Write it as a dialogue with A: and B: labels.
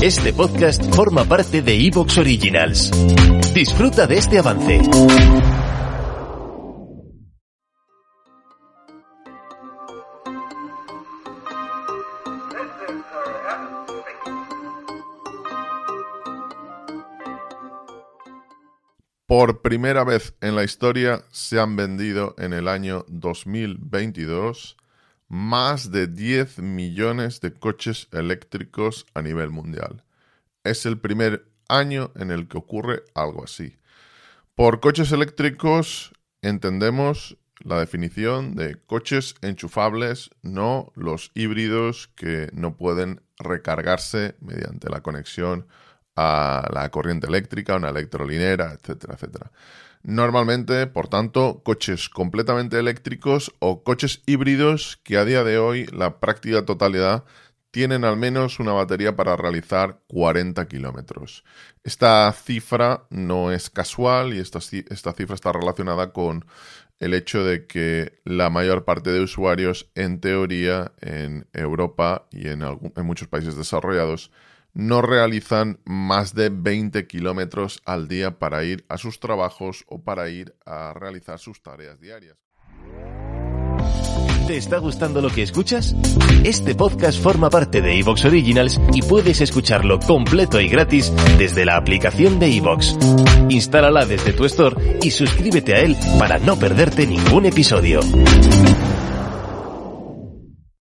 A: Este podcast forma parte de Evox Originals. Disfruta de este avance.
B: Por primera vez en la historia se han vendido en el año 2022 más de 10 millones de coches eléctricos a nivel mundial. Es el primer año en el que ocurre algo así. Por coches eléctricos entendemos la definición de coches enchufables, no los híbridos que no pueden recargarse mediante la conexión a la corriente eléctrica, una electrolinera, etcétera, etcétera. Normalmente, por tanto, coches completamente eléctricos o coches híbridos que a día de hoy la práctica totalidad tienen al menos una batería para realizar 40 kilómetros. Esta cifra no es casual y esta, esta, cifra está relacionada con el hecho de que la mayor parte de usuarios, en teoría, en Europa y en, en muchos países desarrollados, no realizan más de 20 kilómetros al día para ir a sus trabajos o para ir a realizar sus tareas diarias.
A: ¿Te está gustando lo que escuchas? Este podcast forma parte de Evox Originals y puedes escucharlo completo y gratis desde la aplicación de Evox. Instálala desde tu store y suscríbete a él para no perderte ningún episodio.